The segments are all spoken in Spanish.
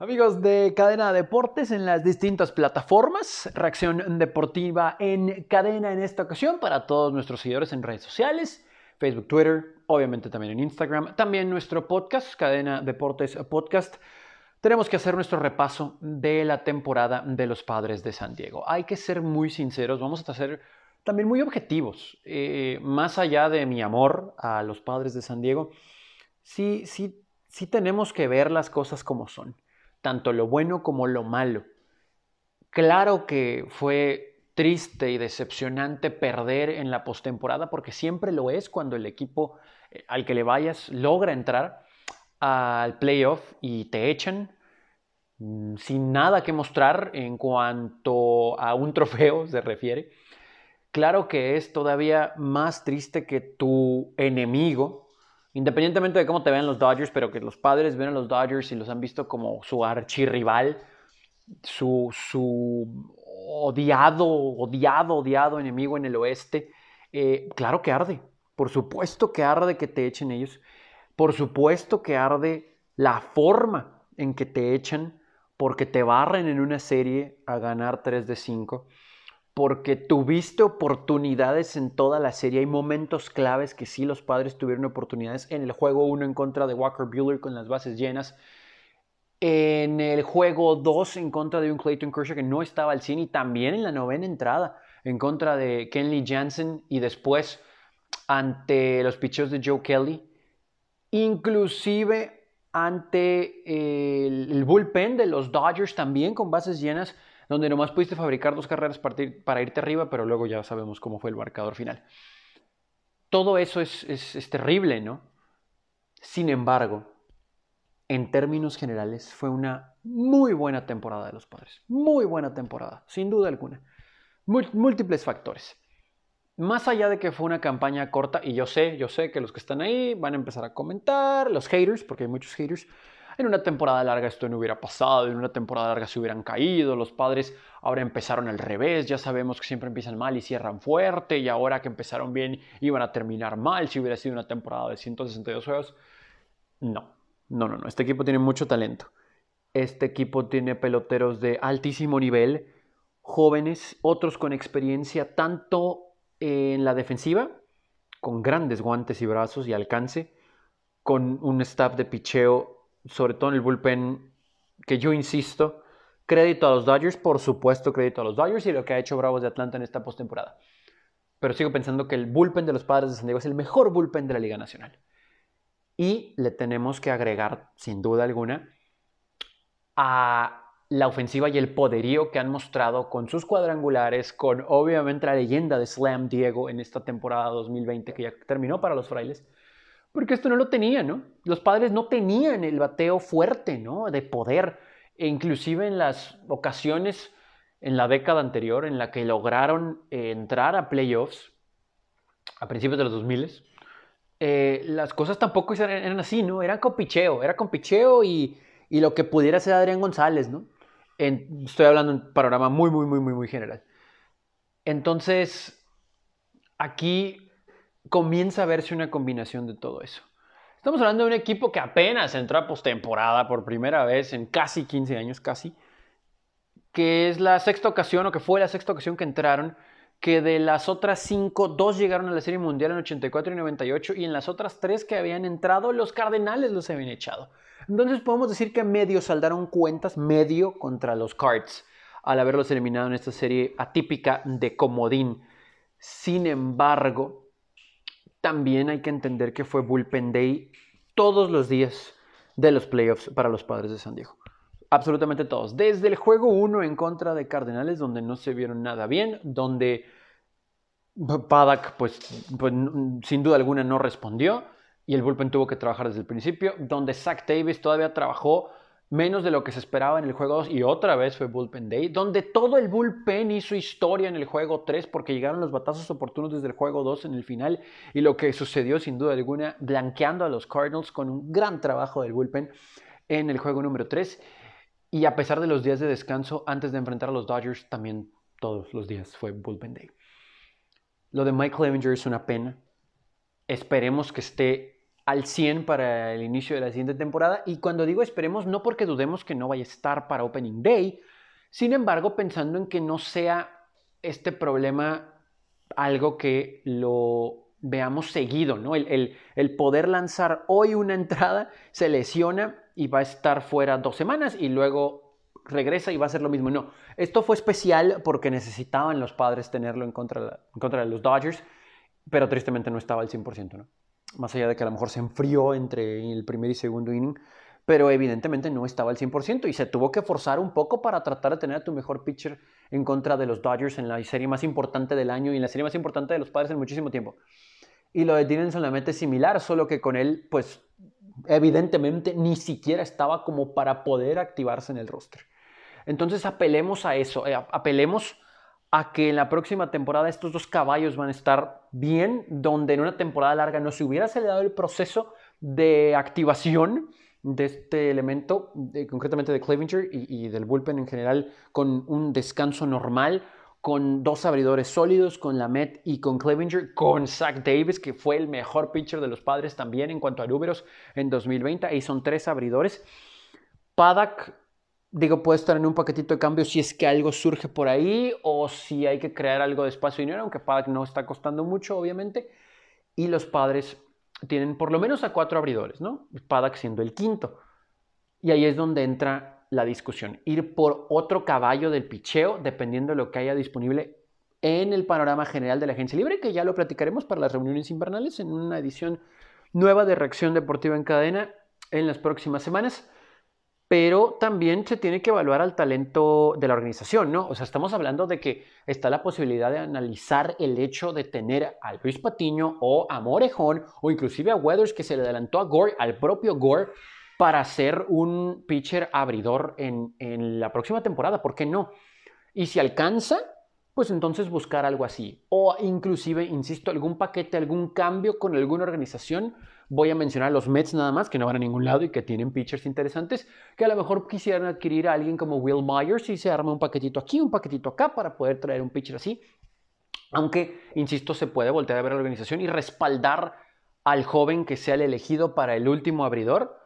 Amigos de Cadena Deportes en las distintas plataformas, reacción deportiva en cadena en esta ocasión para todos nuestros seguidores en redes sociales, Facebook, Twitter, obviamente también en Instagram, también nuestro podcast, Cadena Deportes Podcast. Tenemos que hacer nuestro repaso de la temporada de los Padres de San Diego. Hay que ser muy sinceros, vamos a ser también muy objetivos. Eh, más allá de mi amor a los Padres de San Diego, sí, sí, sí tenemos que ver las cosas como son tanto lo bueno como lo malo. Claro que fue triste y decepcionante perder en la postemporada, porque siempre lo es cuando el equipo eh, al que le vayas logra entrar al playoff y te echan mm, sin nada que mostrar en cuanto a un trofeo se refiere. Claro que es todavía más triste que tu enemigo, independientemente de cómo te vean los Dodgers, pero que los padres ven a los Dodgers y los han visto como su archirrival, su, su odiado, odiado, odiado enemigo en el oeste, eh, claro que arde. Por supuesto que arde que te echen ellos. Por supuesto que arde la forma en que te echan porque te barren en una serie a ganar 3 de 5 porque tuviste oportunidades en toda la serie. Hay momentos claves que sí los padres tuvieron oportunidades. En el juego 1 en contra de Walker Buehler con las bases llenas. En el juego 2 en contra de un Clayton Kershaw que no estaba al 100 y también en la novena entrada en contra de Kenley Jansen y después ante los pitchers de Joe Kelly. Inclusive ante el bullpen de los Dodgers también con bases llenas donde nomás pudiste fabricar dos carreras para irte arriba, pero luego ya sabemos cómo fue el marcador final. Todo eso es, es, terrible, ¿no? Sin embargo, en términos generales, fue una muy buena temporada de los padres. Muy buena temporada, sin duda alguna. Múltiples factores. Más allá de que fue una campaña corta, y yo sé, yo sé que los que están ahí van a empezar a comentar, los haters, porque hay muchos haters, en una temporada larga esto no hubiera pasado, en una temporada larga se hubieran caído, los padres ahora empezaron al revés, ya sabemos que siempre empiezan mal y cierran fuerte, y ahora que empezaron bien iban a terminar mal si hubiera sido una temporada de 162 juegos. No, no, no, no, este equipo tiene mucho talento. Este equipo tiene peloteros de altísimo nivel, jóvenes, otros con experiencia tanto en la defensiva, con grandes guantes y brazos y alcance, con un staff de picheo sobre todo en el bullpen, que yo insisto, crédito a los Dodgers, por supuesto crédito a los Dodgers y lo que ha hecho Bravos de Atlanta en esta postemporada. Pero sigo pensando que el bullpen de los Padres de San Diego es el mejor bullpen de la Liga Nacional. Y le tenemos que agregar, sin duda alguna, a la ofensiva y el poderío que han mostrado con sus cuadrangulares, con obviamente la leyenda de Slam Diego en esta temporada 2020 que ya terminó para los frailes, porque esto no lo tenía, ¿no? Los padres no tenían el bateo fuerte, ¿no? De poder. E inclusive en las ocasiones en la década anterior en la que lograron eh, entrar a playoffs, a principios de los 2000, eh, las cosas tampoco eran, así, ¿no? Eran con picheo, era con picheo y, y lo que pudiera ser Adrián González, ¿no? estoy hablando en un panorama muy, muy, muy, muy, muy general. Entonces, aquí comienza a verse una combinación de todo eso. Estamos hablando de un equipo que apenas entró a postemporada por primera vez en casi 15 años, casi, que es la sexta ocasión, o que fue la sexta ocasión que entraron, que de las otras cinco, dos llegaron a la Serie Mundial en 84 y 98, y en las otras tres que habían entrado, los Cardenales los habían echado. Entonces podemos decir que medio saldaron cuentas, medio contra los Cards, al haberlos eliminado en esta serie atípica de comodín. Sin embargo, también hay que entender que fue Bullpen Day todos los días de los playoffs para los padres de San Diego. Absolutamente todos. Desde el juego 1 en contra de Cardenales, donde no se vieron nada bien, donde Paddock, pues, pues sin duda alguna no respondió y el bullpen tuvo que trabajar desde el principio, donde Zach Davis todavía trabajó menos de lo que se esperaba en el juego 2 y otra vez fue Bullpen Day, donde todo el bullpen hizo historia en el juego 3 porque llegaron los batazos oportunos desde el juego 2 en el final y lo que sucedió sin duda alguna blanqueando a los Cardinals con un gran trabajo del bullpen en el juego número 3 y a pesar de los días de descanso antes de enfrentar a los Dodgers también todos los días fue Bullpen Day. Lo de Mike Clevinger es una pena. Esperemos que esté al 100 para el inicio de la siguiente temporada. Y cuando digo esperemos, no porque dudemos que no vaya a estar para Opening Day, sin embargo, pensando en que no sea este problema algo que lo veamos seguido, ¿no? El, el, poder lanzar hoy una entrada, se lesiona y va a estar fuera dos semanas y luego regresa y va a ser lo mismo. No, esto fue especial porque necesitaban los padres tenerlo en contra, en contra de los Dodgers, pero tristemente no estaba al 100%, ¿no? Más allá de que a lo mejor se enfrió entre el primer y segundo inning, pero evidentemente no estaba al 100% y se tuvo que forzar un poco para tratar de tener a tu mejor pitcher en contra de los Dodgers en la serie más importante del año y en la serie más importante de los padres en muchísimo tiempo. Y lo de Dylan solamente es similar, solo que con él, pues evidentemente ni siquiera estaba como para poder activarse en el roster. Entonces apelemos a eso, eh, apelemos a que en la próxima temporada estos dos caballos van a estar bien, donde en una temporada larga no se hubiera acelerado el proceso de activación de este elemento, concretamente de Clevinger y, del bullpen en general, con un descanso normal, con dos abridores sólidos, con Lamet y con Clevinger, con Zach Davis, que fue el mejor pitcher de los padres también en cuanto a números en 2020. Ahí son tres abridores. Paddock, digo, puede estar en un paquetito de cambio si es que algo surge por ahí o si hay que crear algo de espacio y dinero, aunque Paddock no está costando mucho, obviamente. Y los padres tienen por lo menos a cuatro abridores, ¿no? Paddock siendo el quinto. Y ahí es donde entra la discusión. Ir por otro caballo del picheo, dependiendo de lo que haya disponible en el panorama general de la agencia libre, que ya lo platicaremos para las reuniones invernales en una edición nueva de Reacción Deportiva en Cadena en las próximas semanas pero también se tiene que evaluar al talento de la organización, ¿no? O sea, estamos hablando de que está la posibilidad de analizar el hecho de tener a Luis Patiño o a Morejón o inclusive a Weathers que se le adelantó a Gore, al propio Gore, para ser un pitcher abridor en, en la próxima temporada, ¿por qué no? Y si alcanza, pues entonces buscar algo así. O inclusive, insisto, algún paquete, algún cambio con alguna organización Voy a mencionar a los Mets nada más, que no van a ningún lado y que tienen pitchers interesantes, que a lo mejor quisieran adquirir a alguien como Will Myers y se arma un paquetito aquí, un paquetito acá para poder traer un pitcher así. Aunque, insisto, se puede voltear a ver la organización y respaldar al joven que sea el elegido para el último abridor,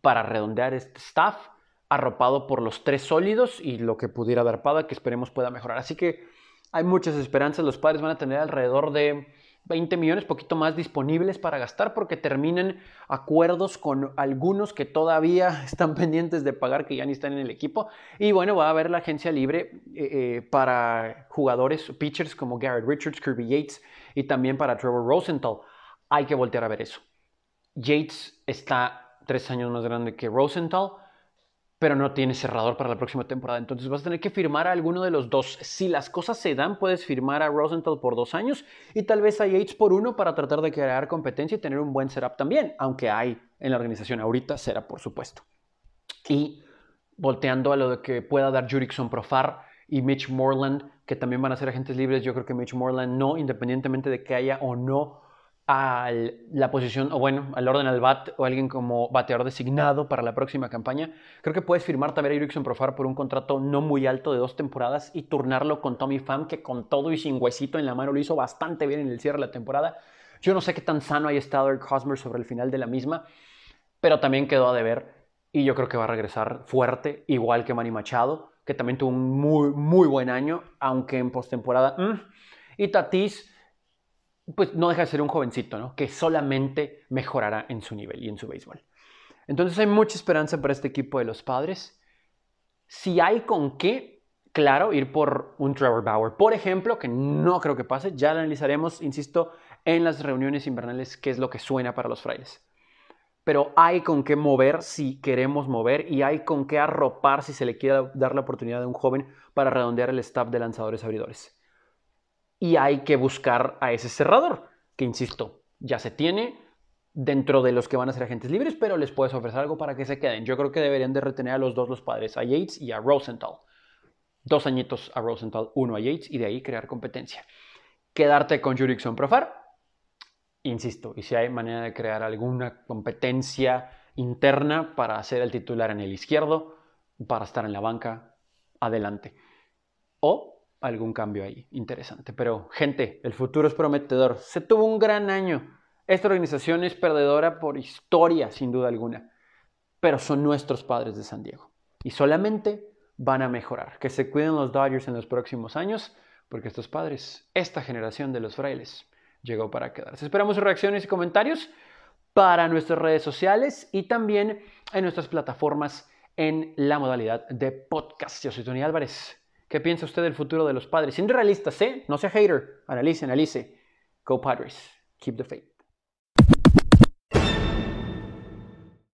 para redondear este staff, arropado por los tres sólidos y lo que pudiera dar Pada, que esperemos pueda mejorar. Así que hay muchas esperanzas. Los padres van a tener alrededor de 20 millones, poquito más disponibles para gastar porque terminan acuerdos con algunos que todavía están pendientes de pagar, que ya ni están en el equipo. Y bueno, va a haber la agencia libre eh, eh, para jugadores, pitchers como Garrett Richards, Kirby Yates y también para Trevor Rosenthal. Hay que voltear a ver eso. Yates está tres años más grande que Rosenthal pero no tiene cerrador para la próxima temporada. Entonces vas a tener que firmar a alguno de los dos. Si las cosas se dan, puedes firmar a Rosenthal por dos años y tal vez a Yates por uno para tratar de crear competencia y tener un buen setup también, aunque hay en la organización ahorita será por supuesto. Y volteando a lo de que pueda dar Jurickson Profar y Mitch Moreland, que también van a ser agentes libres, yo creo que Mitch Moreland no, independientemente de que haya o no a la posición, o bueno, al orden al bat, o alguien como bateador designado para la próxima campaña. Creo que puedes firmar también a Erickson Profar por un contrato no muy alto de dos temporadas y turnarlo con Tommy Pham, que con todo y sin huesito en la mano lo hizo bastante bien en el cierre de la temporada. Yo no sé qué tan sano haya estado Eric Hosmer sobre el final de la misma, pero también quedó a deber y yo creo que va a regresar fuerte, igual que Manny Machado, que también tuvo un muy, muy buen año, aunque en postemporada. Mm. Y Tatis pues no deja de ser un jovencito, ¿no? Que solamente mejorará en su nivel y en su béisbol. Entonces hay mucha esperanza para este equipo de los padres. Si hay con qué, claro, ir por un Trevor Bauer, por ejemplo, que no creo que pase, ya lo analizaremos, insisto, en las reuniones invernales qué es lo que suena para los frailes. Pero hay con qué mover si queremos mover y hay con qué arropar si se le quiere dar la oportunidad a un joven para redondear el staff de lanzadores abridores y hay que buscar a ese cerrador, que insisto, ya se tiene dentro de los que van a ser agentes libres, pero les puedes ofrecer algo para que se queden. Yo creo que deberían de retener a los dos los padres, a Yates y a Rosenthal. Dos añitos a Rosenthal, uno a Yates y de ahí crear competencia. Quedarte con Jurickson Profar, insisto, y si hay manera de crear alguna competencia interna para ser el titular en el izquierdo, para estar en la banca, adelante. O algún cambio ahí interesante. Pero gente, el futuro es prometedor. Se tuvo un gran año. Esta organización es perdedora por historia, sin duda alguna, pero son nuestros padres de San Diego y solamente van a mejorar. Que se cuiden los Dodgers en los próximos años, porque estos padres, esta generación de los frailes, llegó para quedarse. Esperamos sus reacciones y comentarios para nuestras redes sociales y también en nuestras plataformas en la modalidad de podcast. Yo soy Tony Álvarez. ¿Qué piensa usted del futuro de los padres? Siendo realistas, ¿eh? No sea hater. Analice, analice. Go Padres. Keep the faith.